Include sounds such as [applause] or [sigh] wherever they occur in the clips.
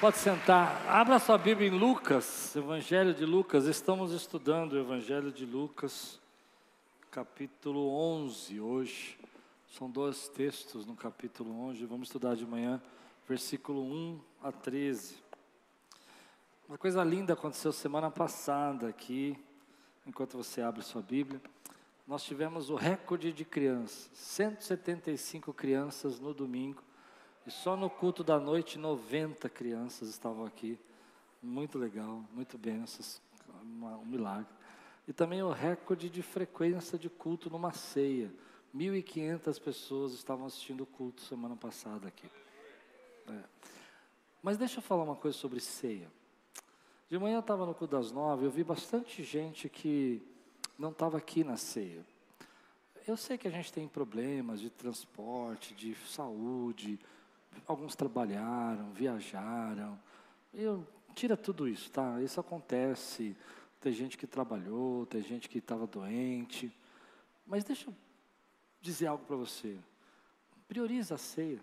Pode sentar. Abra sua Bíblia em Lucas, Evangelho de Lucas. Estamos estudando o Evangelho de Lucas, capítulo 11 hoje. São dois textos no capítulo 11. Vamos estudar de manhã, versículo 1 a 13. Uma coisa linda aconteceu semana passada aqui, enquanto você abre sua Bíblia. Nós tivemos o recorde de crianças, 175 crianças no domingo e só no culto da noite, 90 crianças estavam aqui. Muito legal, muito bênçãos, um milagre. E também o recorde de frequência de culto numa ceia. 1.500 pessoas estavam assistindo o culto semana passada aqui. É. Mas deixa eu falar uma coisa sobre ceia. De manhã eu estava no culto das nove, eu vi bastante gente que não estava aqui na ceia. Eu sei que a gente tem problemas de transporte, de saúde, alguns trabalharam, viajaram. Eu, tira tudo isso, tá? Isso acontece. Tem gente que trabalhou, tem gente que estava doente. Mas deixa eu dizer algo para você. Prioriza a ceia.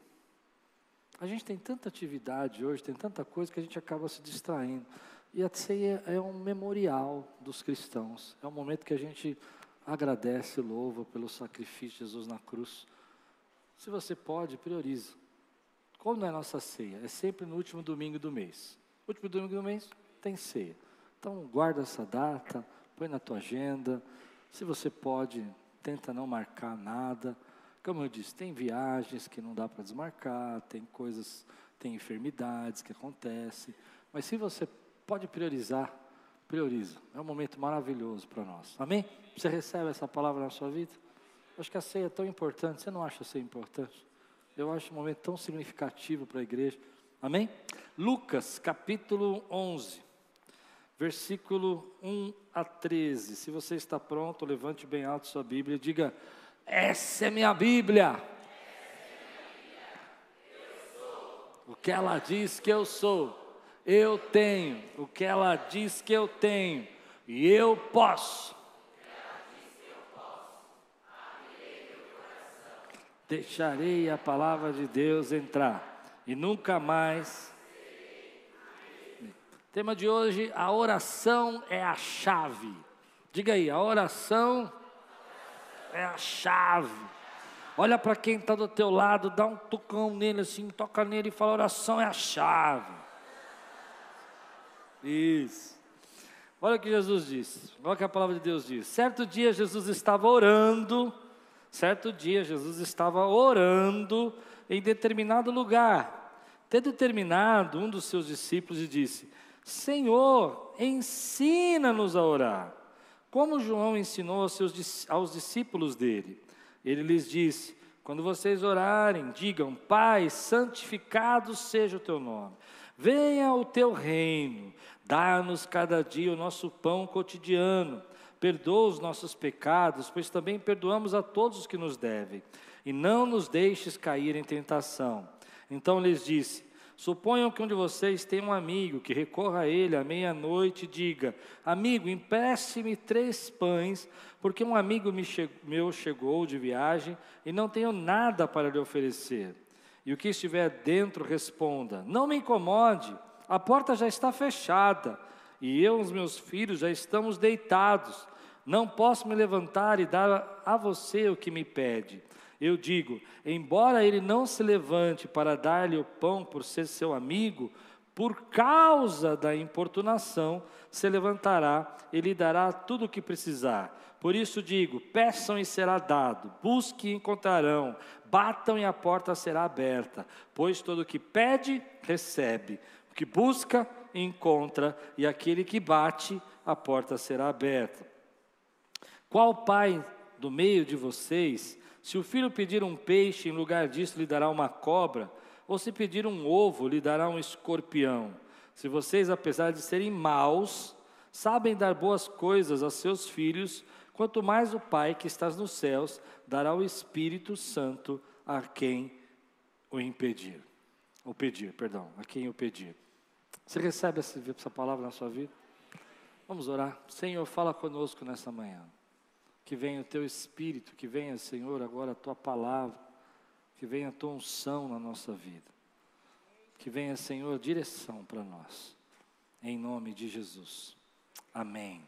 A gente tem tanta atividade hoje, tem tanta coisa que a gente acaba se distraindo. E a ceia é um memorial dos cristãos. É um momento que a gente agradece e louva pelo sacrifício de Jesus na cruz. Se você pode, prioriza. Quando é nossa ceia? É sempre no último domingo do mês. Último domingo do mês tem ceia. Então guarda essa data, põe na tua agenda. Se você pode, tenta não marcar nada. Como eu disse, tem viagens que não dá para desmarcar, tem coisas, tem enfermidades que acontecem. Mas se você pode priorizar, prioriza. É um momento maravilhoso para nós. Amém? Você recebe essa palavra na sua vida? Acho que a ceia é tão importante. Você não acha a ceia importante? Eu acho um momento tão significativo para a igreja. Amém? Lucas capítulo 11, versículo 1 a 13. Se você está pronto, levante bem alto sua Bíblia e diga: Essa é minha Bíblia. O que ela diz que eu sou, eu tenho. O que ela diz que eu tenho, e eu posso. Deixarei a palavra de Deus entrar e nunca mais. Tema de hoje: a oração é a chave. Diga aí, a oração é a chave. Olha para quem está do teu lado, dá um tocão nele assim, toca nele e fala: oração é a chave. Isso. Olha o que Jesus disse. Olha o que a palavra de Deus diz. Certo dia Jesus estava orando Certo dia, Jesus estava orando em determinado lugar. Tendo terminado, um dos seus discípulos disse: Senhor, ensina-nos a orar, como João ensinou aos, seus, aos discípulos dele. Ele lhes disse: Quando vocês orarem, digam: Pai, santificado seja o teu nome, venha o teu reino, dá-nos cada dia o nosso pão cotidiano perdoa os nossos pecados, pois também perdoamos a todos os que nos devem, e não nos deixes cair em tentação. Então lhes disse: Suponham que um de vocês tem um amigo que recorra a ele à meia-noite e diga: Amigo, empreste-me três pães, porque um amigo meu chegou de viagem e não tenho nada para lhe oferecer. E o que estiver dentro responda: Não me incomode, a porta já está fechada, e eu e os meus filhos já estamos deitados não posso me levantar e dar a você o que me pede. Eu digo: embora ele não se levante para dar-lhe o pão por ser seu amigo, por causa da importunação, se levantará e lhe dará tudo o que precisar. Por isso digo: peçam e será dado, busquem e encontrarão, batam e a porta será aberta. Pois todo o que pede, recebe, o que busca, encontra, e aquele que bate, a porta será aberta. Qual pai do meio de vocês, se o filho pedir um peixe, em lugar disso lhe dará uma cobra, ou se pedir um ovo, lhe dará um escorpião? Se vocês, apesar de serem maus, sabem dar boas coisas aos seus filhos, quanto mais o Pai que está nos céus dará o Espírito Santo a quem o impedir. O pedir, perdão, a quem o pedir. Você recebe essa palavra na sua vida? Vamos orar. Senhor, fala conosco nessa manhã que venha o teu espírito, que venha, Senhor, agora a tua palavra, que venha a tua unção na nossa vida. Que venha, Senhor, direção para nós. Em nome de Jesus. Amém.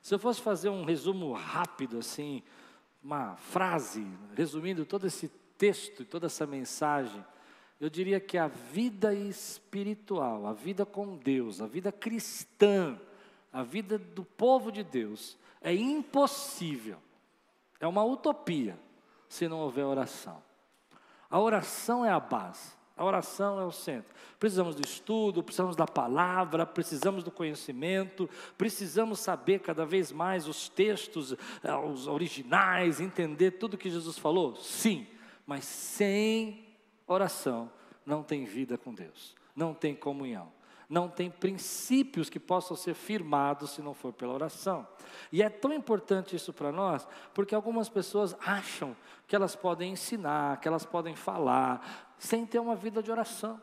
Se eu fosse fazer um resumo rápido, assim, uma frase, resumindo todo esse texto e toda essa mensagem, eu diria que a vida espiritual, a vida com Deus, a vida cristã, a vida do povo de Deus, é impossível, é uma utopia, se não houver oração. A oração é a base. A oração é o centro. Precisamos do estudo, precisamos da palavra, precisamos do conhecimento, precisamos saber cada vez mais os textos, eh, os originais, entender tudo que Jesus falou? Sim, mas sem oração não tem vida com Deus, não tem comunhão não tem princípios que possam ser firmados se não for pela oração. E é tão importante isso para nós, porque algumas pessoas acham que elas podem ensinar, que elas podem falar, sem ter uma vida de oração.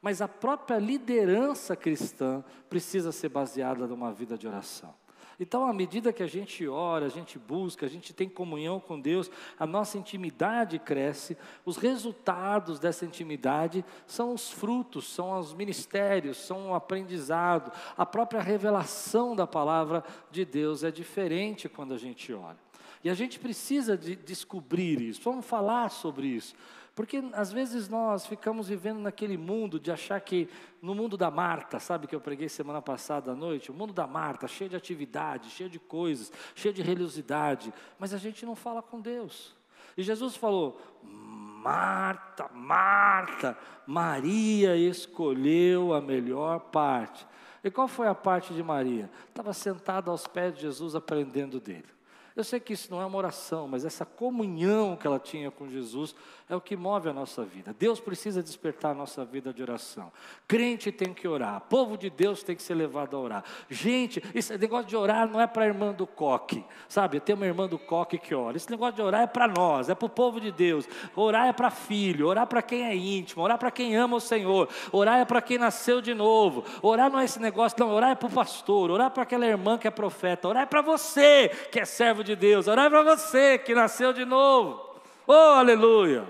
Mas a própria liderança cristã precisa ser baseada numa vida de oração. Então, à medida que a gente ora, a gente busca, a gente tem comunhão com Deus, a nossa intimidade cresce, os resultados dessa intimidade são os frutos, são os ministérios, são o aprendizado, a própria revelação da palavra de Deus é diferente quando a gente ora. E a gente precisa de descobrir isso, vamos falar sobre isso. Porque às vezes nós ficamos vivendo naquele mundo de achar que no mundo da Marta, sabe que eu preguei semana passada à noite, o mundo da Marta, cheio de atividade, cheio de coisas, cheio de religiosidade, mas a gente não fala com Deus. E Jesus falou: Marta, Marta, Maria escolheu a melhor parte. E qual foi a parte de Maria? Estava sentada aos pés de Jesus aprendendo dele. Eu sei que isso não é uma oração, mas essa comunhão que ela tinha com Jesus é o que move a nossa vida. Deus precisa despertar a nossa vida de oração. Crente tem que orar, povo de Deus tem que ser levado a orar. Gente, esse negócio de orar não é para a irmã do coque, sabe? Tem uma irmã do coque que ora. Esse negócio de orar é para nós, é para o povo de Deus. Orar é para filho, orar para quem é íntimo, orar para quem ama o Senhor, orar é para quem nasceu de novo. Orar não é esse negócio, não, orar é para o pastor, orar para aquela irmã que é profeta, orar é para você que é servo servo de Deus, orar para você que nasceu de novo. Oh, aleluia!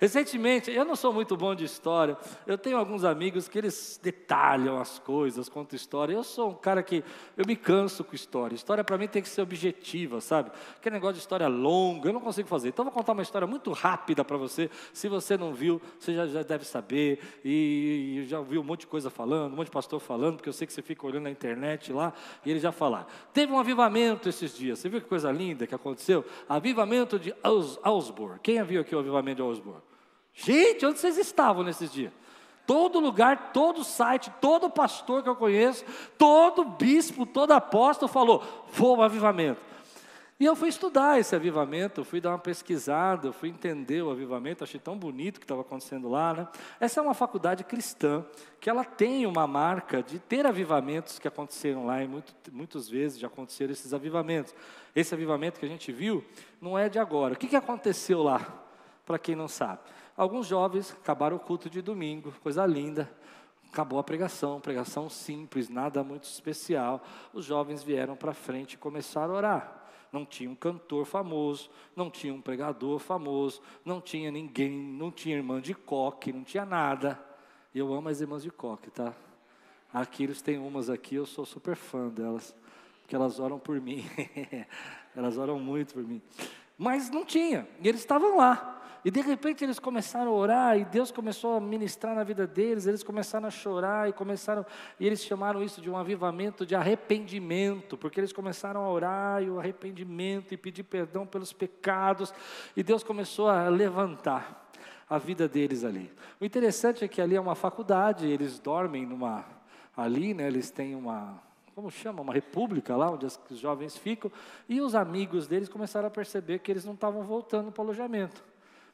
Recentemente, eu não sou muito bom de história, eu tenho alguns amigos que eles detalham as coisas, contam história. Eu sou um cara que eu me canso com história. História para mim tem que ser objetiva, sabe? Aquele negócio de história longa, eu não consigo fazer. Então eu vou contar uma história muito rápida para você. Se você não viu, você já, já deve saber. E, e, já ouviu um monte de coisa falando, um monte de pastor falando, porque eu sei que você fica olhando na internet lá e ele já falar. Teve um avivamento esses dias. Você viu que coisa linda que aconteceu? Avivamento de Ausburg. Quem viu aqui o avivamento de Ausburg? Gente, onde vocês estavam nesses dias? Todo lugar, todo site, todo pastor que eu conheço, todo bispo, todo apóstolo falou: vou ao avivamento. E eu fui estudar esse avivamento, fui dar uma pesquisada, fui entender o avivamento, achei tão bonito o que estava acontecendo lá. Né? Essa é uma faculdade cristã, que ela tem uma marca de ter avivamentos que aconteceram lá, e muito, muitas vezes já aconteceram esses avivamentos. Esse avivamento que a gente viu não é de agora. O que, que aconteceu lá, para quem não sabe? Alguns jovens acabaram o culto de domingo, coisa linda. Acabou a pregação, pregação simples, nada muito especial. Os jovens vieram para frente e começaram a orar. Não tinha um cantor famoso, não tinha um pregador famoso, não tinha ninguém, não tinha irmã de coque, não tinha nada. Eu amo as irmãs de coque, tá? Aqui eles têm umas aqui, eu sou super fã delas, porque elas oram por mim. [laughs] elas oram muito por mim. Mas não tinha, e eles estavam lá. E de repente eles começaram a orar e Deus começou a ministrar na vida deles, eles começaram a chorar e começaram, e eles chamaram isso de um avivamento de arrependimento, porque eles começaram a orar e o arrependimento e pedir perdão pelos pecados, e Deus começou a levantar a vida deles ali. O interessante é que ali é uma faculdade, eles dormem numa ali, né, eles têm uma como chama, uma república lá onde os jovens ficam, e os amigos deles começaram a perceber que eles não estavam voltando para o alojamento.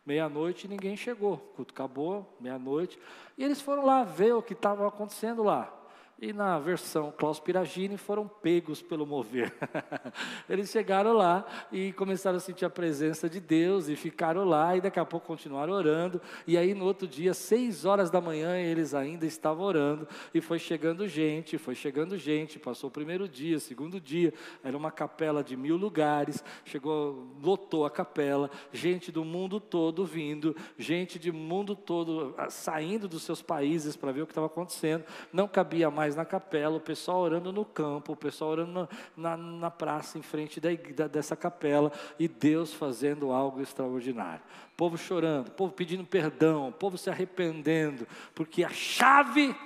Meia-noite ninguém chegou, o culto acabou, meia-noite, e eles foram lá ver o que estava acontecendo lá. E na versão Klaus Piragini foram pegos pelo mover. [laughs] Eles chegaram lá e começaram a sentir a presença de Deus e ficaram lá e daqui a pouco continuaram orando. E aí no outro dia, seis horas da manhã, eles ainda estavam orando e foi chegando gente, foi chegando gente. Passou o primeiro dia, segundo dia, era uma capela de mil lugares. Chegou, lotou a capela, gente do mundo todo vindo, gente do mundo todo ah, saindo dos seus países para ver o que estava acontecendo. Não cabia mais na capela, o pessoal orando no campo, o pessoal orando na, na, na praça, em frente da, da, dessa capela, e Deus fazendo algo extraordinário. Povo chorando, povo pedindo perdão, povo se arrependendo, porque a chave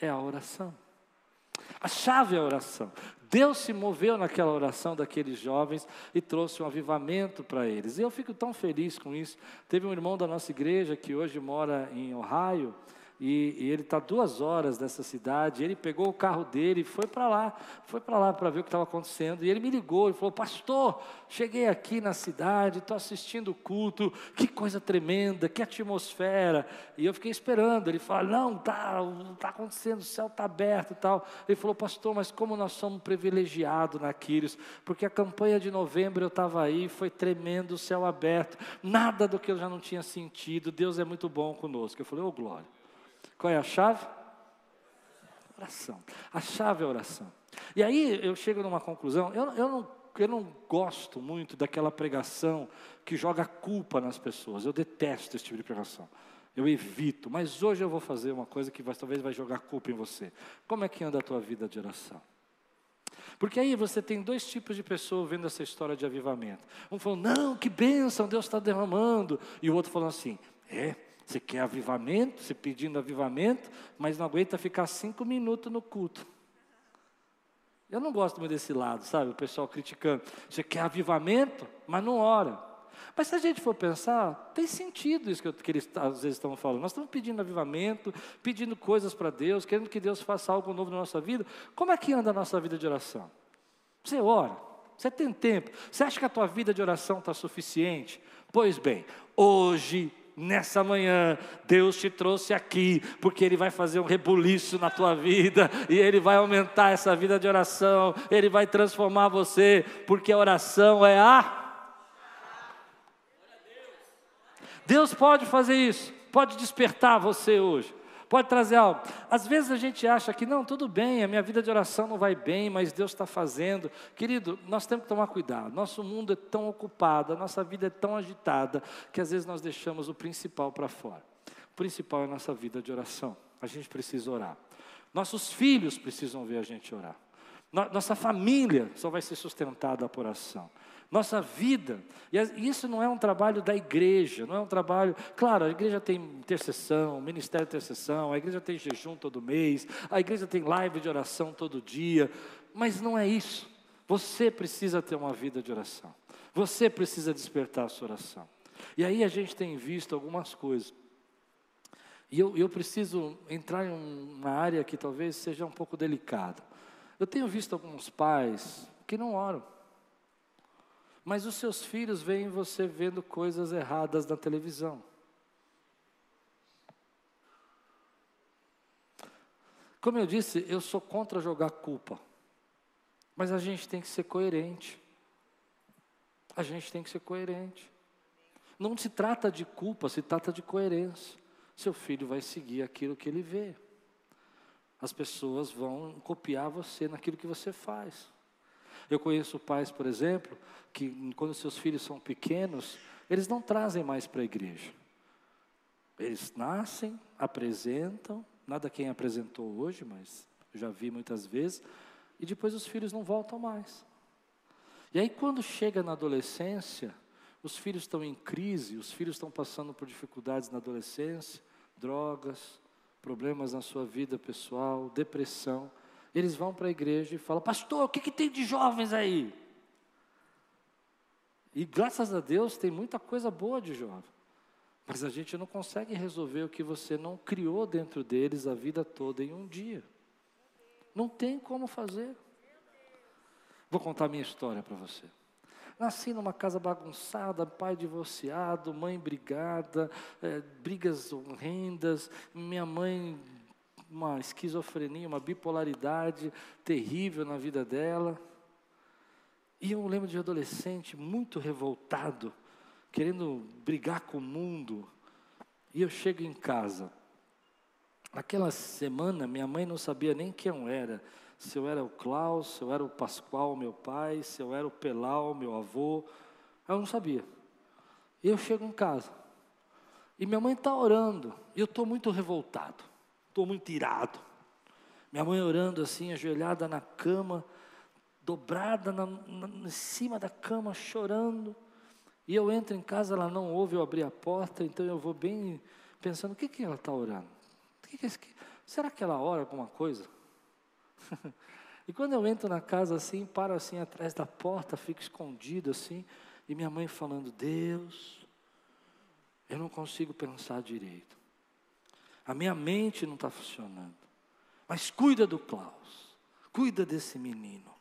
é a oração. A chave é a oração. Deus se moveu naquela oração daqueles jovens e trouxe um avivamento para eles. E eu fico tão feliz com isso. Teve um irmão da nossa igreja que hoje mora em Ohio, e, e ele está duas horas dessa cidade. Ele pegou o carro dele e foi para lá, foi para lá para ver o que estava acontecendo. E ele me ligou e falou: Pastor, cheguei aqui na cidade, estou assistindo o culto, que coisa tremenda, que atmosfera. E eu fiquei esperando. Ele falou: Não, tá, tá acontecendo, o céu está aberto e tal. Ele falou: Pastor, mas como nós somos privilegiados na Quírios, porque a campanha de novembro eu estava aí, foi tremendo, o céu aberto, nada do que eu já não tinha sentido. Deus é muito bom conosco. Eu falei: Ô oh, glória. Qual é a chave? Oração. A chave é oração. E aí eu chego numa conclusão, eu, eu, não, eu não gosto muito daquela pregação que joga culpa nas pessoas. Eu detesto esse tipo de pregação. Eu evito, mas hoje eu vou fazer uma coisa que vai, talvez vai jogar culpa em você. Como é que anda a tua vida de oração? Porque aí você tem dois tipos de pessoas vendo essa história de avivamento. Um falando, não, que bênção, Deus está derramando. E o outro falando assim, é, você quer avivamento, você pedindo avivamento, mas não aguenta ficar cinco minutos no culto. Eu não gosto muito desse lado, sabe? O pessoal criticando. Você quer avivamento, mas não ora. Mas se a gente for pensar, tem sentido isso que, eu, que eles às vezes estão falando. Nós estamos pedindo avivamento, pedindo coisas para Deus, querendo que Deus faça algo novo na nossa vida. Como é que anda a nossa vida de oração? Você ora, você tem tempo. Você acha que a tua vida de oração está suficiente? Pois bem, hoje nessa manhã, Deus te trouxe aqui, porque Ele vai fazer um rebuliço na tua vida, e Ele vai aumentar essa vida de oração, Ele vai transformar você, porque a oração é a. Deus pode fazer isso, pode despertar você hoje pode trazer algo. Às vezes a gente acha que não, tudo bem, a minha vida de oração não vai bem, mas Deus está fazendo. Querido, nós temos que tomar cuidado. Nosso mundo é tão ocupado, a nossa vida é tão agitada, que às vezes nós deixamos o principal para fora. O principal é a nossa vida de oração. A gente precisa orar. Nossos filhos precisam ver a gente orar. Nossa família só vai ser sustentada por oração nossa vida. E isso não é um trabalho da igreja, não é um trabalho. Claro, a igreja tem intercessão, ministério de intercessão, a igreja tem jejum todo mês, a igreja tem live de oração todo dia, mas não é isso. Você precisa ter uma vida de oração. Você precisa despertar a sua oração. E aí a gente tem visto algumas coisas. E eu, eu preciso entrar em uma área que talvez seja um pouco delicada. Eu tenho visto alguns pais que não oram. Mas os seus filhos veem você vendo coisas erradas na televisão. Como eu disse, eu sou contra jogar culpa. Mas a gente tem que ser coerente. A gente tem que ser coerente. Não se trata de culpa, se trata de coerência. Seu filho vai seguir aquilo que ele vê. As pessoas vão copiar você naquilo que você faz. Eu conheço pais, por exemplo, que quando seus filhos são pequenos, eles não trazem mais para a igreja. Eles nascem, apresentam, nada quem apresentou hoje, mas já vi muitas vezes, e depois os filhos não voltam mais. E aí quando chega na adolescência, os filhos estão em crise, os filhos estão passando por dificuldades na adolescência, drogas, problemas na sua vida pessoal, depressão eles vão para a igreja e falam: Pastor, o que, que tem de jovens aí? E graças a Deus tem muita coisa boa de jovem. Mas a gente não consegue resolver o que você não criou dentro deles a vida toda em um dia. Não tem como fazer. Vou contar minha história para você. Nasci numa casa bagunçada, pai divorciado, mãe brigada, é, brigas horrendas, minha mãe uma esquizofrenia, uma bipolaridade terrível na vida dela. E eu lembro de adolescente muito revoltado, querendo brigar com o mundo. E eu chego em casa. Naquela semana, minha mãe não sabia nem quem eu era. Se eu era o Klaus, se eu era o Pascoal, meu pai, se eu era o Pelau, meu avô. Ela não sabia. E eu chego em casa. E minha mãe está orando. E eu estou muito revoltado. Estou muito irado. Minha mãe orando assim, ajoelhada na cama, dobrada na, na, em cima da cama, chorando. E eu entro em casa, ela não ouve eu abrir a porta, então eu vou bem pensando: o que, que ela está orando? Que que é será que ela ora alguma coisa? [laughs] e quando eu entro na casa assim, paro assim atrás da porta, fico escondido assim, e minha mãe falando: Deus, eu não consigo pensar direito. A minha mente não está funcionando. Mas cuida do Klaus, cuida desse menino.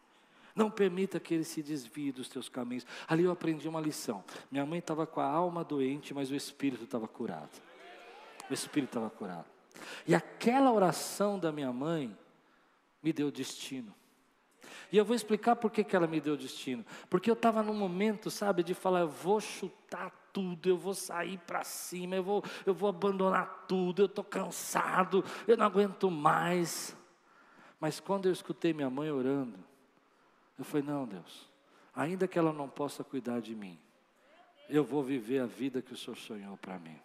Não permita que ele se desvie dos teus caminhos. Ali eu aprendi uma lição. Minha mãe estava com a alma doente, mas o espírito estava curado. O espírito estava curado. E aquela oração da minha mãe me deu destino. E eu vou explicar por que, que ela me deu destino. Porque eu estava num momento, sabe, de falar, eu vou chutar tudo, eu vou sair para cima, eu vou, eu vou abandonar tudo, eu estou cansado, eu não aguento mais. Mas quando eu escutei minha mãe orando, eu falei, não, Deus, ainda que ela não possa cuidar de mim, eu vou viver a vida que o Senhor sonhou para mim.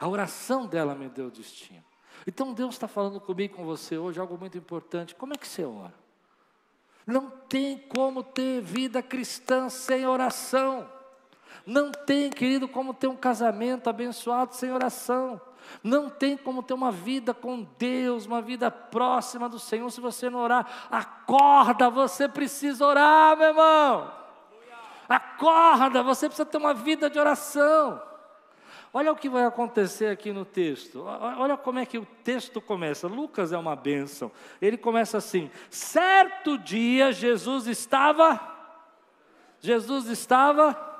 A oração dela me deu destino. Então Deus está falando comigo com você hoje algo muito importante. Como é que você ora? Não tem como ter vida cristã sem oração. Não tem, querido, como ter um casamento abençoado sem oração. Não tem como ter uma vida com Deus, uma vida próxima do Senhor, se você não orar. Acorda, você precisa orar, meu irmão. Acorda, você precisa ter uma vida de oração. Olha o que vai acontecer aqui no texto. Olha como é que o texto começa. Lucas é uma bênção. Ele começa assim: certo dia Jesus estava. Jesus estava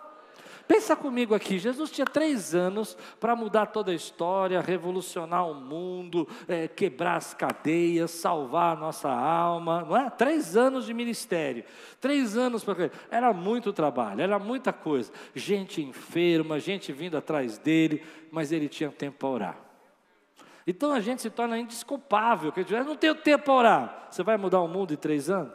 Pensa comigo aqui, Jesus tinha três anos para mudar toda a história, revolucionar o mundo, é, quebrar as cadeias, salvar a nossa alma, não é? Três anos de ministério, três anos para era muito trabalho, era muita coisa, gente enferma, gente vindo atrás dele, mas ele tinha tempo para orar. Então a gente se torna indesculpável, que eu não tenho tempo para orar. Você vai mudar o mundo em três anos?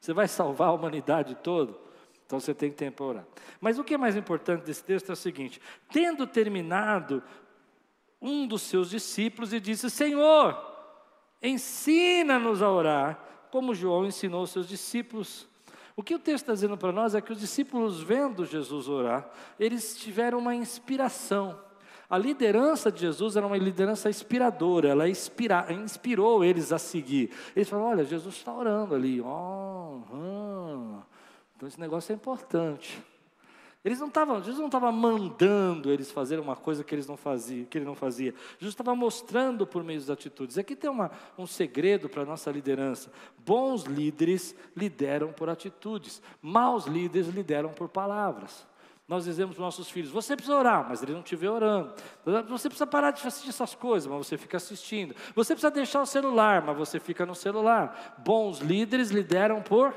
Você vai salvar a humanidade toda? Então você tem tempo para orar. Mas o que é mais importante desse texto é o seguinte: tendo terminado, um dos seus discípulos e disse: Senhor, ensina-nos a orar, como João ensinou os seus discípulos. O que o texto está dizendo para nós é que os discípulos, vendo Jesus orar, eles tiveram uma inspiração. A liderança de Jesus era uma liderança inspiradora, ela inspira, inspirou eles a seguir. Eles falaram: Olha, Jesus está orando ali, oh, hum, então esse negócio é importante. Eles não estavam, Jesus não estava mandando eles fazerem uma coisa que eles não faziam, que ele não fazia. Jesus estava mostrando por meio das atitudes. Aqui tem uma, um segredo para a nossa liderança. Bons líderes lideram por atitudes, maus líderes lideram por palavras. Nós dizemos para os nossos filhos: você precisa orar, mas ele não vê orando. Você precisa parar de assistir essas coisas, mas você fica assistindo. Você precisa deixar o celular, mas você fica no celular. Bons líderes lideram por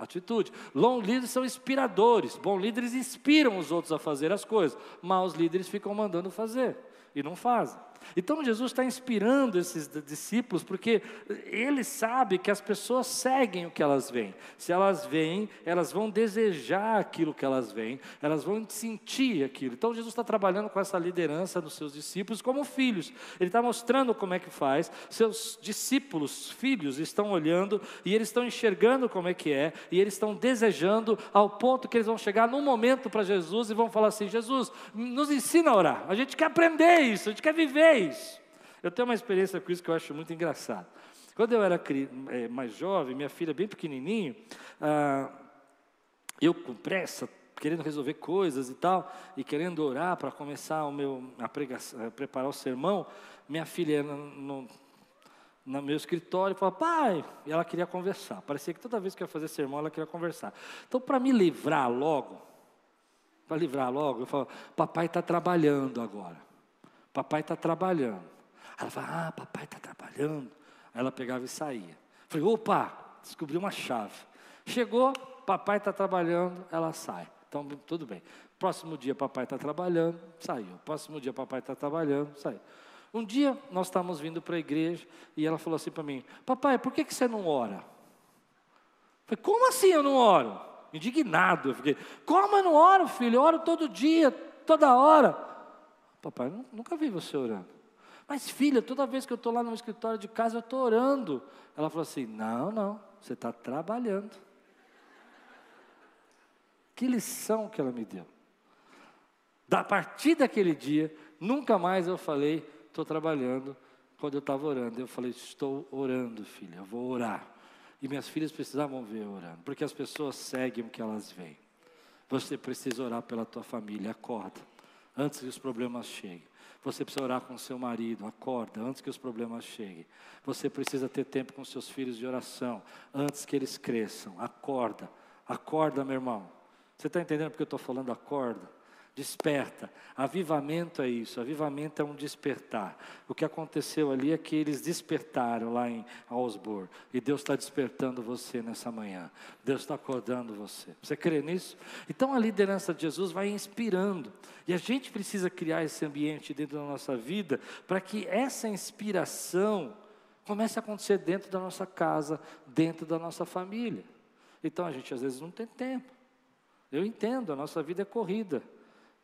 Atitude. Bons líderes são inspiradores. Bons líderes inspiram os outros a fazer as coisas. Maus líderes ficam mandando fazer e não fazem. Então Jesus está inspirando esses discípulos porque ele sabe que as pessoas seguem o que elas veem. Se elas veem, elas vão desejar aquilo que elas veem, elas vão sentir aquilo. Então Jesus está trabalhando com essa liderança dos seus discípulos como filhos. Ele está mostrando como é que faz. Seus discípulos, filhos, estão olhando e eles estão enxergando como é que é e eles estão desejando ao ponto que eles vão chegar num momento para Jesus e vão falar assim: Jesus, nos ensina a orar. A gente quer aprender isso, a gente quer viver Eu tenho uma experiência com isso que eu acho muito engraçado. Quando eu era é, mais jovem, minha filha bem pequenininho, ah, eu com pressa, querendo resolver coisas e tal, e querendo orar para começar o meu, a, pregação, a preparar o sermão, minha filha no, no, meu escritório falou, pai, e ela queria conversar. Parecia que toda vez que eu ia fazer sermão, ela queria conversar. Então, para me livrar logo, para livrar logo, eu falo, papai está trabalhando agora. Papai está trabalhando. Ela fala, ah, papai está trabalhando. Aí ela pegava e saía. Falei, opa, descobri uma chave. Chegou, papai está trabalhando, ela sai. Então, tudo bem. Próximo dia, papai está trabalhando, saiu. Próximo dia, papai está trabalhando, saiu. Um dia, nós estávamos vindo para a igreja e ela falou assim para mim: Papai, por que, que você não ora? Falei: Como assim eu não oro? Indignado, eu fiquei: Como eu não oro, filho? Eu oro todo dia, toda hora. Papai, nunca vi você orando. Mas filha, toda vez que eu estou lá no escritório de casa, eu estou orando. Ela falou assim: Não, não, você está trabalhando. Que lição que ela me deu. Da partir daquele dia, nunca mais eu falei, estou trabalhando, quando eu estava orando. Eu falei, estou orando, filha, eu vou orar. E minhas filhas precisavam ver orando, porque as pessoas seguem o que elas veem. Você precisa orar pela tua família, acorda, antes que os problemas cheguem. Você precisa orar com seu marido, acorda, antes que os problemas cheguem. Você precisa ter tempo com seus filhos de oração, antes que eles cresçam. Acorda, acorda, meu irmão. Você está entendendo porque eu estou falando acorda? Desperta. Avivamento é isso. Avivamento é um despertar. O que aconteceu ali é que eles despertaram lá em Ausburg. E Deus está despertando você nessa manhã. Deus está acordando você. Você crê nisso? Então a liderança de Jesus vai inspirando. E a gente precisa criar esse ambiente dentro da nossa vida para que essa inspiração comece a acontecer dentro da nossa casa, dentro da nossa família. Então a gente às vezes não tem tempo. Eu entendo, a nossa vida é corrida,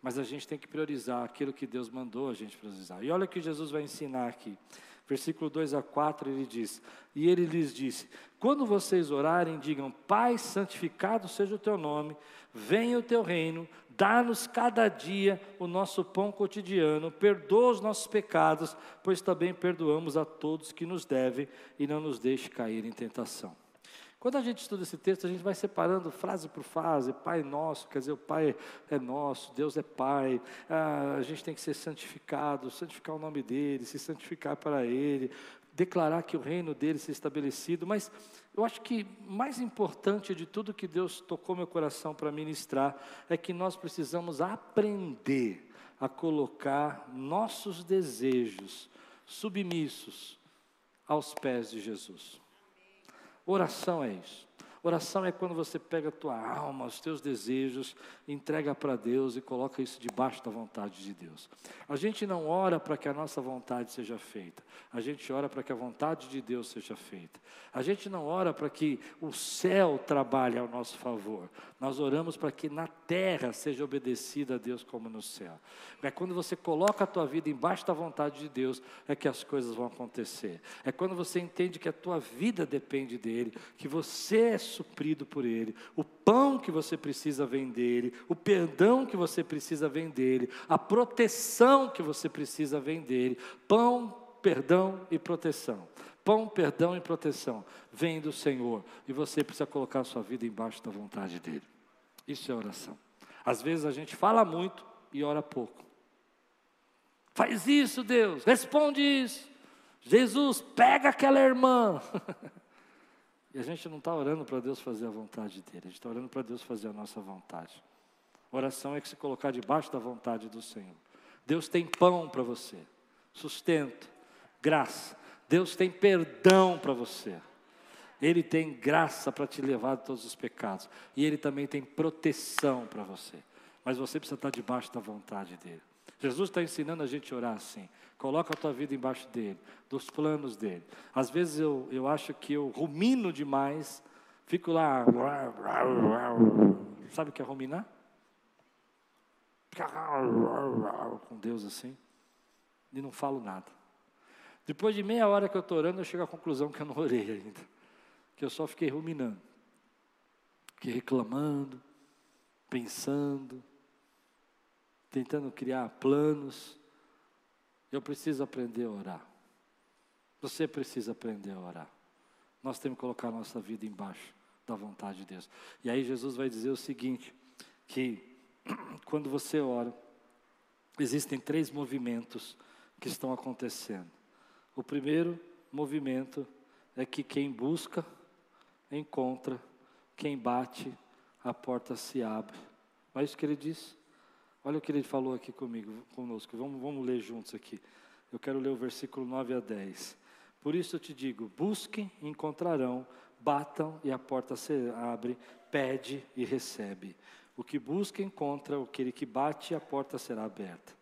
mas a gente tem que priorizar aquilo que Deus mandou a gente priorizar. E olha o que Jesus vai ensinar aqui. Versículo 2 a 4 ele diz: E ele lhes disse: Quando vocês orarem, digam: Pai, santificado seja o teu nome, venha o teu reino, dá-nos cada dia o nosso pão cotidiano, perdoa os nossos pecados, pois também perdoamos a todos que nos devem, e não nos deixe cair em tentação. Quando a gente estuda esse texto, a gente vai separando frase por frase, Pai nosso, quer dizer, o Pai é nosso, Deus é Pai, ah, a gente tem que ser santificado, santificar o nome dEle, se santificar para Ele, declarar que o reino dEle se estabelecido, mas eu acho que mais importante de tudo que Deus tocou meu coração para ministrar, é que nós precisamos aprender a colocar nossos desejos submissos aos pés de Jesus. Oração é isso. Oração é quando você pega a tua alma, os teus desejos, entrega para Deus e coloca isso debaixo da vontade de Deus. A gente não ora para que a nossa vontade seja feita. A gente ora para que a vontade de Deus seja feita. A gente não ora para que o céu trabalhe ao nosso favor. Nós oramos para que na terra seja obedecida a Deus como no céu. É quando você coloca a tua vida embaixo da vontade de Deus é que as coisas vão acontecer. É quando você entende que a tua vida depende dele, que você é suprido por Ele, o pão que você precisa vem dele, o perdão que você precisa vem dele, a proteção que você precisa vem dele. Pão, perdão e proteção. Pão, perdão e proteção vem do Senhor e você precisa colocar a sua vida embaixo da vontade dele. Isso é oração. Às vezes a gente fala muito e ora pouco. Faz isso, Deus, responde isso. Jesus, pega aquela irmã. [laughs] E a gente não está orando para Deus fazer a vontade dele, a gente está orando para Deus fazer a nossa vontade. Oração é que se colocar debaixo da vontade do Senhor. Deus tem pão para você, sustento, graça. Deus tem perdão para você. Ele tem graça para te levar de todos os pecados. E Ele também tem proteção para você. Mas você precisa estar debaixo da vontade dEle. Jesus está ensinando a gente a orar assim. Coloca a tua vida embaixo dele, dos planos dele. Às vezes eu, eu acho que eu rumino demais, fico lá. Sabe o que é ruminar? Com Deus assim, e não falo nada. Depois de meia hora que eu estou orando, eu chego à conclusão que eu não orei ainda. Que eu só fiquei ruminando. Fiquei reclamando, pensando, tentando criar planos. Eu preciso aprender a orar. Você precisa aprender a orar. Nós temos que colocar a nossa vida embaixo da vontade de Deus. E aí Jesus vai dizer o seguinte: que [clears throat] quando você ora, existem três movimentos que estão acontecendo. O primeiro movimento é que quem busca, encontra, quem bate, a porta se abre. Não é isso que ele diz? Olha o que ele falou aqui comigo, conosco. Vamos, vamos ler juntos aqui. Eu quero ler o versículo 9 a 10. Por isso eu te digo: busquem e encontrarão, batam e a porta se abre, pede e recebe. O que busca encontra, aquele que bate a porta será aberta.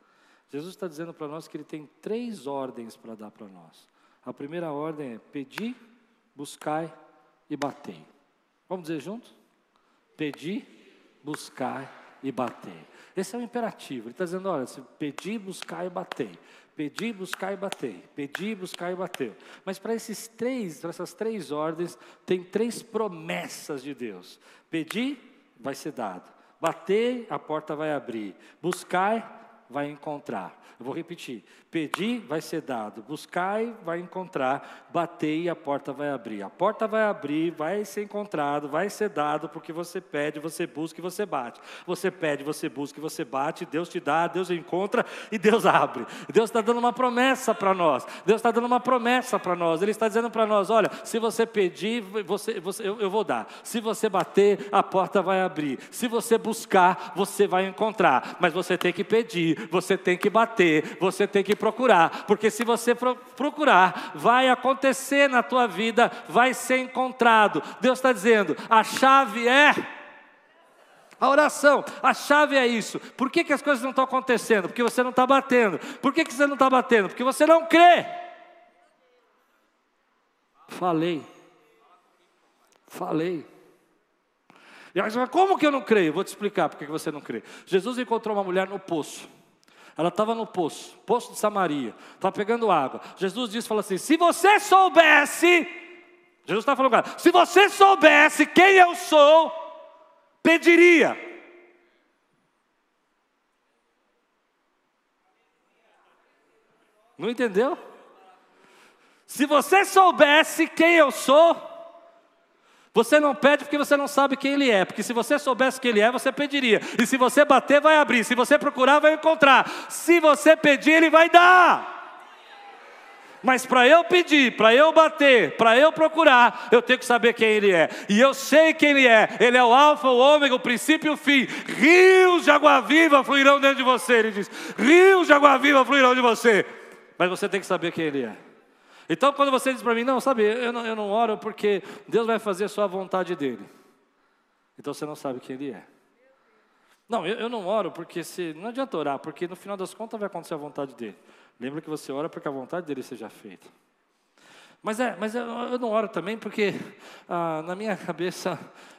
Jesus está dizendo para nós que ele tem três ordens para dar para nós. A primeira ordem é pedir, buscai e batei. Vamos dizer juntos? Pedir, buscar e bater. Esse é o imperativo. Ele está dizendo: olha, se pedir, buscar e bater. Pedir, buscar e bater. Pedir, buscar e bater. Mas para esses três, para essas três ordens, tem três promessas de Deus. Pedir, vai ser dado. Bater, a porta vai abrir. Buscar, vai encontrar. Eu vou repetir: pedir vai ser dado, buscai vai encontrar, bater e a porta vai abrir. A porta vai abrir, vai ser encontrado, vai ser dado, porque você pede, você busca e você bate. Você pede, você busca e você bate, Deus te dá, Deus encontra e Deus abre. Deus está dando uma promessa para nós. Deus está dando uma promessa para nós. Ele está dizendo para nós: olha, se você pedir, você, você, eu, eu vou dar. Se você bater, a porta vai abrir. Se você buscar, você vai encontrar. Mas você tem que pedir, você tem que bater, você tem que procurar, porque se você procurar, vai acontecer na tua vida, vai ser encontrado. Deus está dizendo: a chave é. A oração, a chave é isso. Por que, que as coisas não estão acontecendo? Porque você não está batendo. Por que, que você não está batendo? Porque você não crê. Falei. Falei. E aí, como que eu não creio? Vou te explicar por que você não crê. Jesus encontrou uma mulher no poço. Ela estava no poço, poço de Samaria, estava pegando água. Jesus disse, falou assim: se você soubesse, Jesus está falando, cara, se você soubesse quem eu sou, pediria. Não entendeu? Se você soubesse quem eu sou, você não pede porque você não sabe quem Ele é, porque se você soubesse quem Ele é, você pediria. E se você bater, vai abrir. Se você procurar, vai encontrar. Se você pedir, Ele vai dar. Mas para eu pedir, para eu bater, para eu procurar, eu tenho que saber quem Ele é. E eu sei quem Ele é. Ele é o Alfa, o Ômega, o princípio e o fim. Rios de água viva fluirão dentro de você. Ele diz: Rios de água viva fluirão de você. Mas você tem que saber quem Ele é. Então, quando você diz para mim, não, sabe, eu não, eu não oro porque Deus vai fazer a sua vontade dele. Então você não sabe quem ele é. Não, eu, eu não oro porque se. Não adianta orar, porque no final das contas vai acontecer a vontade dele. Lembra que você ora porque a vontade dele seja feita. Mas, é, mas eu, eu não oro também porque ah, na minha [laughs] cabeça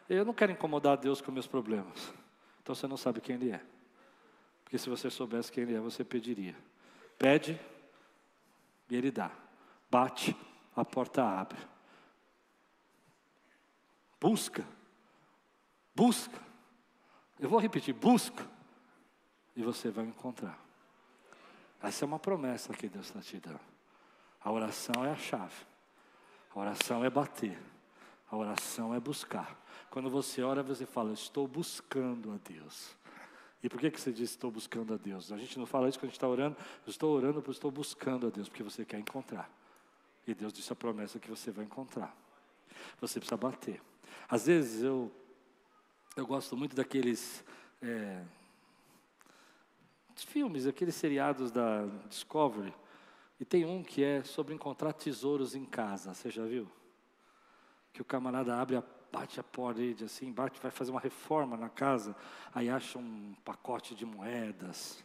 eu não quero incomodar Deus com meus problemas. Então você não sabe quem Ele é. Porque se você soubesse quem Ele é, você pediria. Pede e Ele dá. Bate, a porta abre. Busca, busca. Eu vou repetir: busca, e você vai encontrar. Essa é uma promessa que Deus está te dando. A oração é a chave, a oração é bater, a oração é buscar. Quando você ora, você fala: Estou buscando a Deus. E por que, que você diz estou buscando a Deus? A gente não fala isso quando a gente está orando, estou orando porque estou buscando a Deus, porque você quer encontrar. E Deus disse a promessa que você vai encontrar. Você precisa bater. Às vezes eu, eu gosto muito daqueles é, filmes, aqueles seriados da Discovery. E tem um que é sobre encontrar tesouros em casa. Você já viu? Que o camarada abre a bate a parede assim, bate, vai fazer uma reforma na casa, aí acha um pacote de moedas,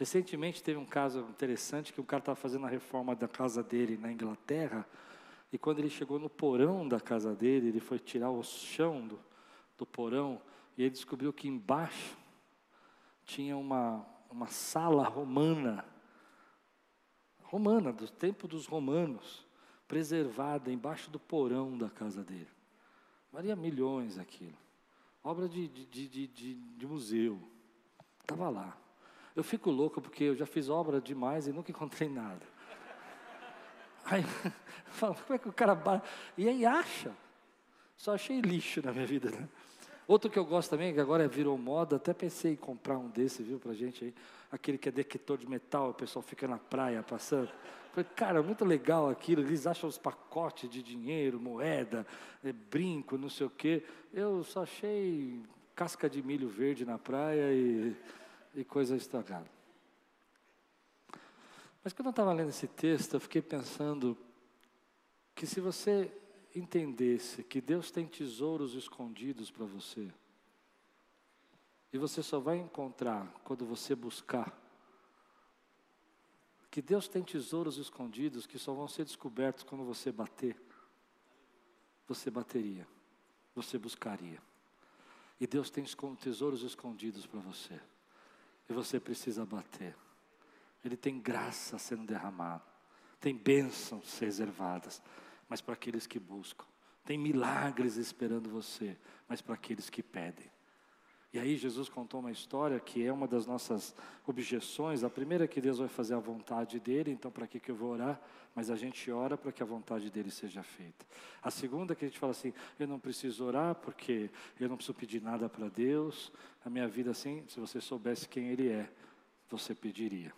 Recentemente teve um caso interessante que o cara estava fazendo a reforma da casa dele na Inglaterra, e quando ele chegou no porão da casa dele, ele foi tirar o chão do, do porão, e ele descobriu que embaixo tinha uma, uma sala romana, romana, do tempo dos romanos, preservada embaixo do porão da casa dele. Valia milhões aquilo. Obra de, de, de, de, de museu. Estava lá. Eu fico louco porque eu já fiz obra demais e nunca encontrei nada. Aí, [laughs] falo, como é que o cara. E aí acha. Só achei lixo na minha vida. Né? Outro que eu gosto também, que agora virou moda, até pensei em comprar um desse, viu, pra gente aí. Aquele que é detector de metal, o pessoal fica na praia passando. Falei, cara, muito legal aquilo. Eles acham os pacotes de dinheiro, moeda, é, brinco, não sei o quê. Eu só achei casca de milho verde na praia e e coisa estragada. Mas quando eu estava lendo esse texto, eu fiquei pensando que se você entendesse que Deus tem tesouros escondidos para você, e você só vai encontrar quando você buscar, que Deus tem tesouros escondidos que só vão ser descobertos quando você bater, você bateria, você buscaria. E Deus tem tesouros escondidos para você, e você precisa bater. Ele tem graça sendo derramada, tem bênçãos reservadas, mas para aqueles que buscam, tem milagres esperando você, mas para aqueles que pedem. E aí Jesus contou uma história que é uma das nossas objeções. A primeira é que Deus vai fazer a vontade dele, então para que, que eu vou orar? Mas a gente ora para que a vontade dele seja feita. A segunda é que a gente fala assim, eu não preciso orar porque eu não preciso pedir nada para Deus. A minha vida assim, se você soubesse quem ele é, você pediria.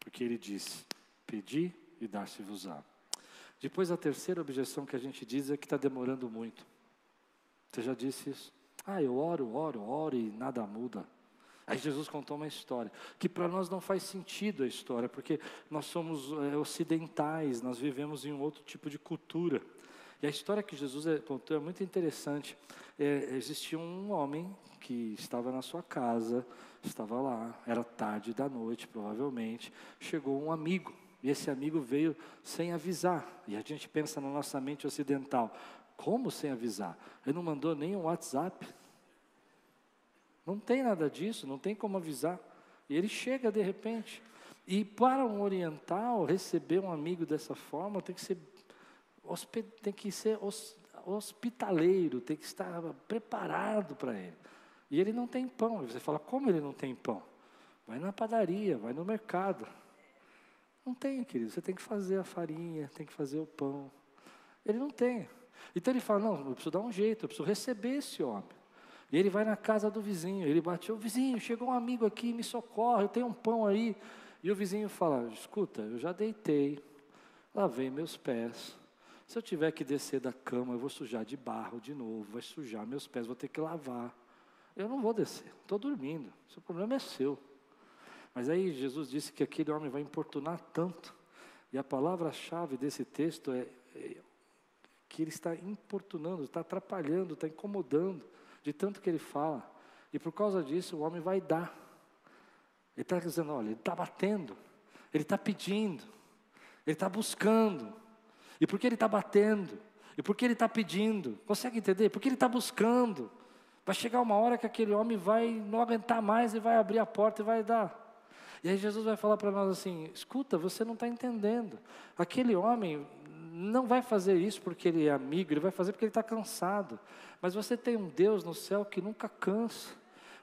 Porque ele disse, pedi e dar-se-vos-á. Depois a terceira objeção que a gente diz é que está demorando muito. Você já disse isso? Ah, eu oro, oro, oro e nada muda. Aí Jesus contou uma história, que para nós não faz sentido a história, porque nós somos é, ocidentais, nós vivemos em um outro tipo de cultura. E a história que Jesus é, contou é muito interessante. É, existia um homem que estava na sua casa, estava lá, era tarde da noite, provavelmente. Chegou um amigo, e esse amigo veio sem avisar. E a gente pensa na nossa mente ocidental: como sem avisar? Ele não mandou nem um WhatsApp. Não tem nada disso, não tem como avisar. E ele chega de repente. E para um oriental receber um amigo dessa forma, tem que ser tem que ser hospitaleiro, tem que estar preparado para ele. E ele não tem pão. Você fala, como ele não tem pão? Vai na padaria, vai no mercado. Não tem, querido. Você tem que fazer a farinha, tem que fazer o pão. Ele não tem. Então ele fala: Não, eu preciso dar um jeito, eu preciso receber esse homem. E ele vai na casa do vizinho, ele bate: Ô vizinho, chegou um amigo aqui, me socorre, eu tenho um pão aí. E o vizinho fala: Escuta, eu já deitei, lavei meus pés. Se eu tiver que descer da cama, eu vou sujar de barro de novo, vai sujar meus pés, vou ter que lavar. Eu não vou descer, estou dormindo, seu problema é seu. Mas aí Jesus disse que aquele homem vai importunar tanto, e a palavra-chave desse texto é, é que ele está importunando, está atrapalhando, está incomodando, de tanto que ele fala. E por causa disso, o homem vai dar. Ele está dizendo: olha, ele está batendo, ele está pedindo, ele está buscando. E por que ele está batendo? E por que ele está pedindo? Consegue entender? Porque ele está buscando. Vai chegar uma hora que aquele homem vai não aguentar mais e vai abrir a porta e vai dar. E aí Jesus vai falar para nós assim: escuta, você não está entendendo. Aquele homem não vai fazer isso porque ele é amigo, ele vai fazer porque ele está cansado. Mas você tem um Deus no céu que nunca cansa.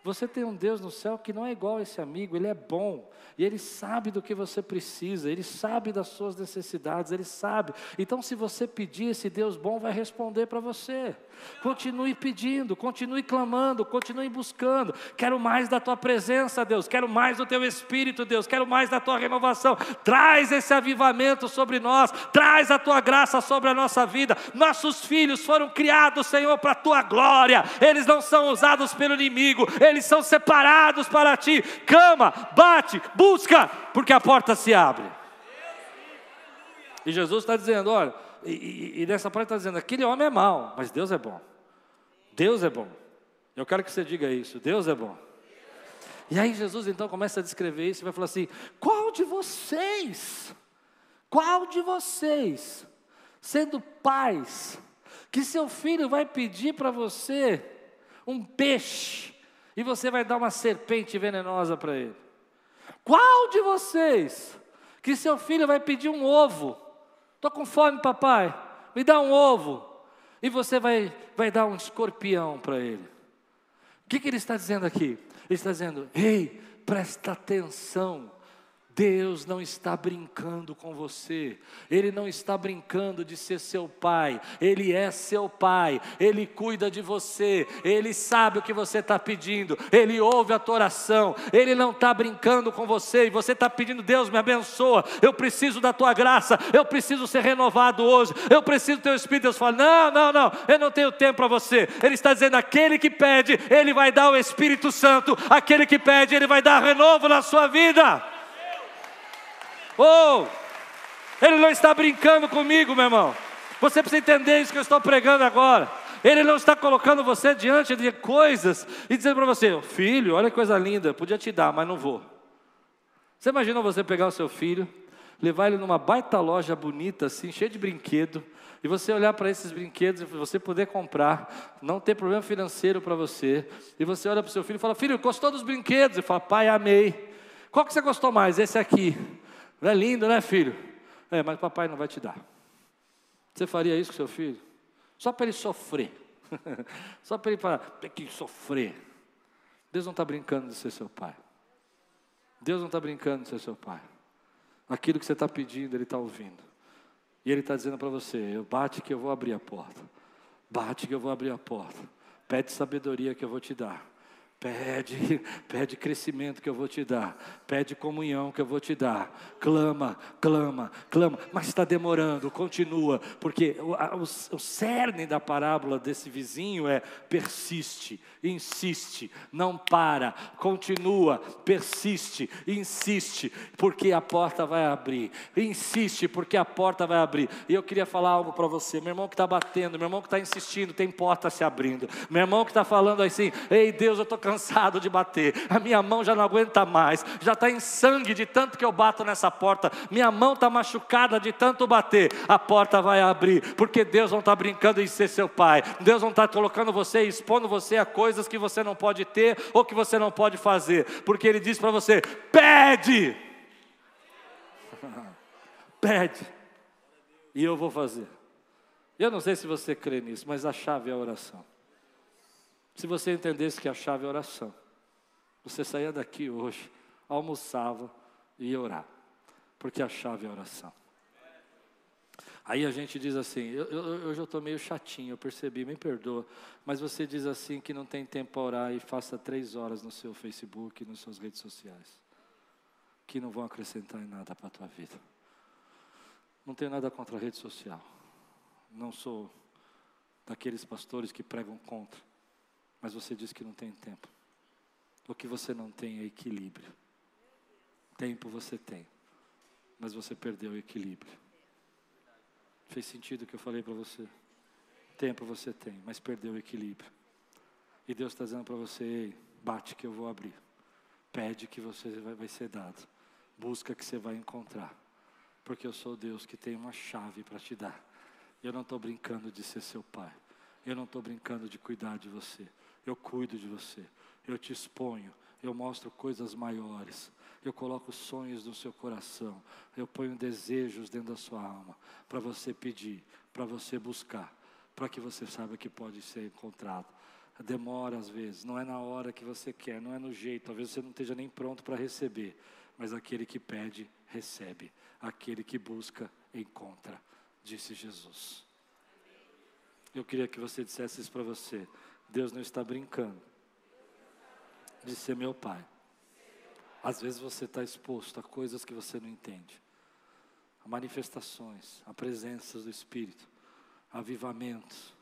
Você tem um Deus no céu que não é igual a esse amigo, ele é bom, e ele sabe do que você precisa, ele sabe das suas necessidades, ele sabe. Então, se você pedir, esse Deus bom vai responder para você. Continue pedindo, continue clamando, continue buscando. Quero mais da tua presença, Deus, quero mais do teu espírito, Deus, quero mais da tua renovação. Traz esse avivamento sobre nós, traz a tua graça sobre a nossa vida. Nossos filhos foram criados, Senhor, para a tua glória, eles não são usados pelo inimigo, eles são separados para ti. Cama, bate, busca, porque a porta se abre. E Jesus está dizendo: olha, e, e, e nessa parte está dizendo: aquele homem é mau, mas Deus é bom. Deus é bom. Eu quero que você diga isso: Deus é bom. E aí Jesus então começa a descrever isso e vai falar assim: qual de vocês, qual de vocês, sendo pais, que seu filho vai pedir para você um peixe, e você vai dar uma serpente venenosa para ele. Qual de vocês que seu filho vai pedir um ovo? Estou com fome, papai, me dá um ovo. E você vai, vai dar um escorpião para ele. O que, que ele está dizendo aqui? Ele está dizendo: ei, presta atenção Deus não está brincando com você, Ele não está brincando de ser seu pai, Ele é seu pai, Ele cuida de você, Ele sabe o que você está pedindo, Ele ouve a tua oração, Ele não está brincando com você e você está pedindo, Deus me abençoa, eu preciso da tua graça, eu preciso ser renovado hoje, eu preciso do teu Espírito. Deus fala: não, não, não, eu não tenho tempo para você. Ele está dizendo: aquele que pede, Ele vai dar o Espírito Santo, aquele que pede, Ele vai dar renovo na sua vida. Oh! Ele não está brincando comigo, meu irmão. Você precisa entender isso que eu estou pregando agora. Ele não está colocando você diante de coisas e dizendo para você: Filho, olha que coisa linda, podia te dar, mas não vou. Você imagina você pegar o seu filho, levar ele numa baita loja bonita, assim, cheia de brinquedo, e você olhar para esses brinquedos e você poder comprar, não ter problema financeiro para você, e você olha para o seu filho e fala: Filho, gostou dos brinquedos? E fala: Pai, amei. Qual que você gostou mais? Esse aqui. É lindo, né, filho? É, mas papai não vai te dar. Você faria isso com seu filho? Só para ele sofrer. [laughs] Só para ele falar, tem que sofrer. Deus não está brincando de ser seu pai. Deus não está brincando de ser seu pai. Aquilo que você está pedindo, Ele está ouvindo. E Ele está dizendo para você: bate que eu vou abrir a porta. Bate que eu vou abrir a porta. Pede sabedoria que eu vou te dar. Pede, [laughs] pede crescimento que eu vou te dar, pede comunhão que eu vou te dar, clama, clama, clama, mas está demorando, continua, porque o, o, o cerne da parábola desse vizinho é persiste, insiste, não para, continua, persiste, insiste, porque a porta vai abrir, insiste, porque a porta vai abrir. E eu queria falar algo para você, meu irmão que está batendo, meu irmão que está insistindo, tem porta se abrindo, meu irmão que está falando assim, ei Deus, eu estou cansado cansado de bater, a minha mão já não aguenta mais, já está em sangue de tanto que eu bato nessa porta, minha mão está machucada de tanto bater, a porta vai abrir, porque Deus não está brincando em ser seu pai, Deus não está colocando você, expondo você a coisas que você não pode ter ou que você não pode fazer, porque Ele diz para você: pede, [laughs] pede, e eu vou fazer. Eu não sei se você crê nisso, mas a chave é a oração. Se você entendesse que a chave é oração, você saía daqui hoje, almoçava e ia orar, porque a chave é oração. Aí a gente diz assim, eu, eu, eu já estou meio chatinho, eu percebi, me perdoa, mas você diz assim que não tem tempo para orar e faça três horas no seu Facebook, nas suas redes sociais, que não vão acrescentar em nada para a tua vida. Não tenho nada contra a rede social, não sou daqueles pastores que pregam contra, mas você diz que não tem tempo. O que você não tem é equilíbrio. Tempo você tem, mas você perdeu o equilíbrio. Fez sentido o que eu falei para você? Tempo você tem, mas perdeu o equilíbrio. E Deus está dizendo para você: bate que eu vou abrir. Pede que você vai, vai ser dado. Busca que você vai encontrar. Porque eu sou Deus que tem uma chave para te dar. Eu não estou brincando de ser seu pai. Eu não estou brincando de cuidar de você eu cuido de você, eu te exponho, eu mostro coisas maiores, eu coloco sonhos no seu coração, eu ponho desejos dentro da sua alma, para você pedir, para você buscar, para que você saiba que pode ser encontrado. Demora às vezes, não é na hora que você quer, não é no jeito, talvez você não esteja nem pronto para receber, mas aquele que pede, recebe, aquele que busca, encontra, disse Jesus. Eu queria que você dissesse isso para você. Deus não está brincando de ser meu pai. Às vezes você está exposto a coisas que você não entende, a manifestações, a presença do Espírito, avivamentos,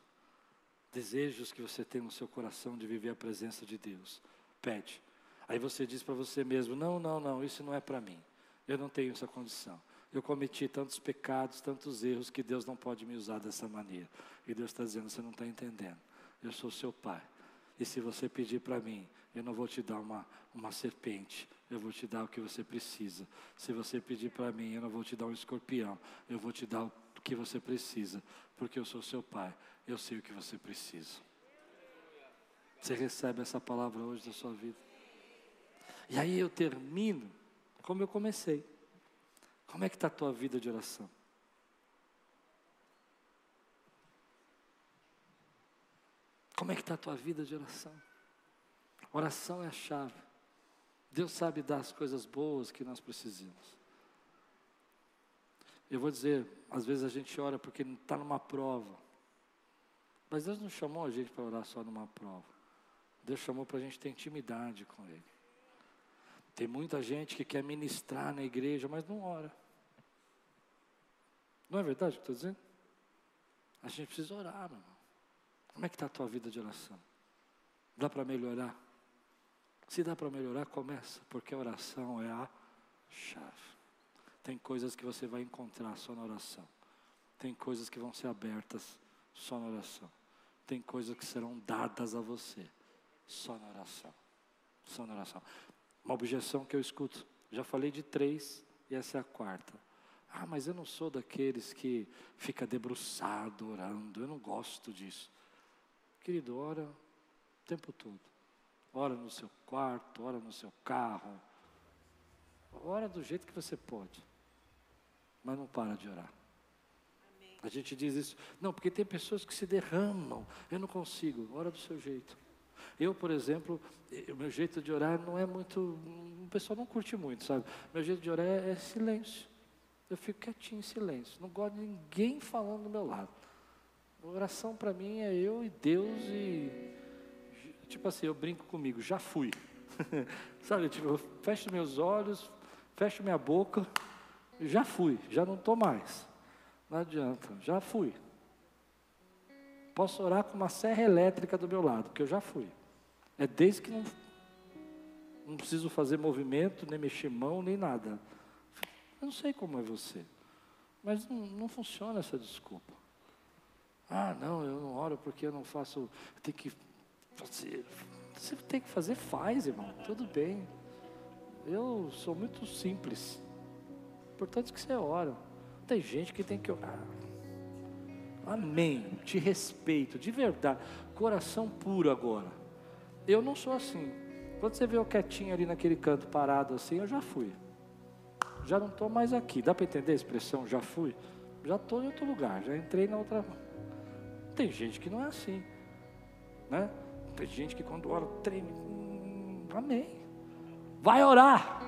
desejos que você tem no seu coração de viver a presença de Deus. Pede. Aí você diz para você mesmo: não, não, não, isso não é para mim. Eu não tenho essa condição. Eu cometi tantos pecados, tantos erros que Deus não pode me usar dessa maneira. E Deus está dizendo: você não está entendendo eu sou seu pai. E se você pedir para mim, eu não vou te dar uma, uma serpente, eu vou te dar o que você precisa. Se você pedir para mim, eu não vou te dar um escorpião, eu vou te dar o que você precisa, porque eu sou seu pai, eu sei o que você precisa. Você recebe essa palavra hoje da sua vida? E aí eu termino como eu comecei. Como é que está a tua vida de oração? Como é que está a tua vida de oração? Oração é a chave. Deus sabe dar as coisas boas que nós precisamos. Eu vou dizer, às vezes a gente ora porque está numa prova. Mas Deus não chamou a gente para orar só numa prova. Deus chamou para a gente ter intimidade com Ele. Tem muita gente que quer ministrar na igreja, mas não ora. Não é verdade o que estou dizendo? A gente precisa orar, meu irmão. Como é que está a tua vida de oração? Dá para melhorar? Se dá para melhorar, começa, porque a oração é a chave. Tem coisas que você vai encontrar só na oração. Tem coisas que vão ser abertas só na oração. Tem coisas que serão dadas a você só na oração. Só na oração. Uma objeção que eu escuto. Já falei de três e essa é a quarta. Ah, mas eu não sou daqueles que fica debruçado orando. Eu não gosto disso. Querido, ora o tempo todo. Ora no seu quarto, ora no seu carro. Ora do jeito que você pode. Mas não para de orar. A gente diz isso. Não, porque tem pessoas que se derramam. Eu não consigo. Ora do seu jeito. Eu, por exemplo, o meu jeito de orar não é muito. O pessoal não curte muito, sabe? Meu jeito de orar é, é silêncio. Eu fico quietinho em silêncio. Não gosto de ninguém falando do meu lado. Oração para mim é eu e Deus e. Tipo assim, eu brinco comigo, já fui. [laughs] sabe, tipo, eu fecho meus olhos, fecho minha boca, já fui, já não estou mais. Não adianta, já fui. Posso orar com uma serra elétrica do meu lado, porque eu já fui. É desde que não, não preciso fazer movimento, nem mexer mão, nem nada. Eu não sei como é você, mas não, não funciona essa desculpa. Ah, não, eu não oro porque eu não faço. Eu tenho que fazer. Você tem que fazer, faz, irmão. Tudo bem. Eu sou muito simples. Importante que você ora. Tem gente que tem que orar. Amém. Te respeito, de verdade. Coração puro agora. Eu não sou assim. Quando você vê eu quietinho ali naquele canto parado assim, eu já fui. Já não estou mais aqui. Dá para entender a expressão já fui? Já estou em outro lugar, já entrei na outra. Tem gente que não é assim. Né? Tem gente que quando ora treme. Hum, amém. Vai orar.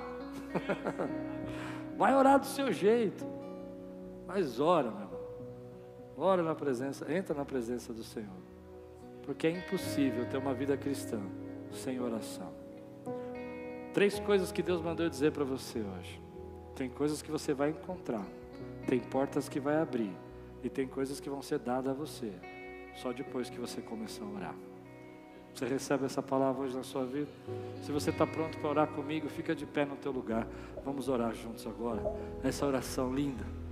[laughs] Vai orar do seu jeito. Mas ora, meu irmão. Ora na presença, entra na presença do Senhor. Porque é impossível ter uma vida cristã sem oração. Três coisas que Deus mandou eu dizer para você hoje. Tem coisas que você vai encontrar, tem portas que vai abrir e tem coisas que vão ser dadas a você só depois que você começar a orar. Você recebe essa palavra hoje na sua vida? Se você está pronto para orar comigo, fica de pé no teu lugar. Vamos orar juntos agora. Essa oração linda.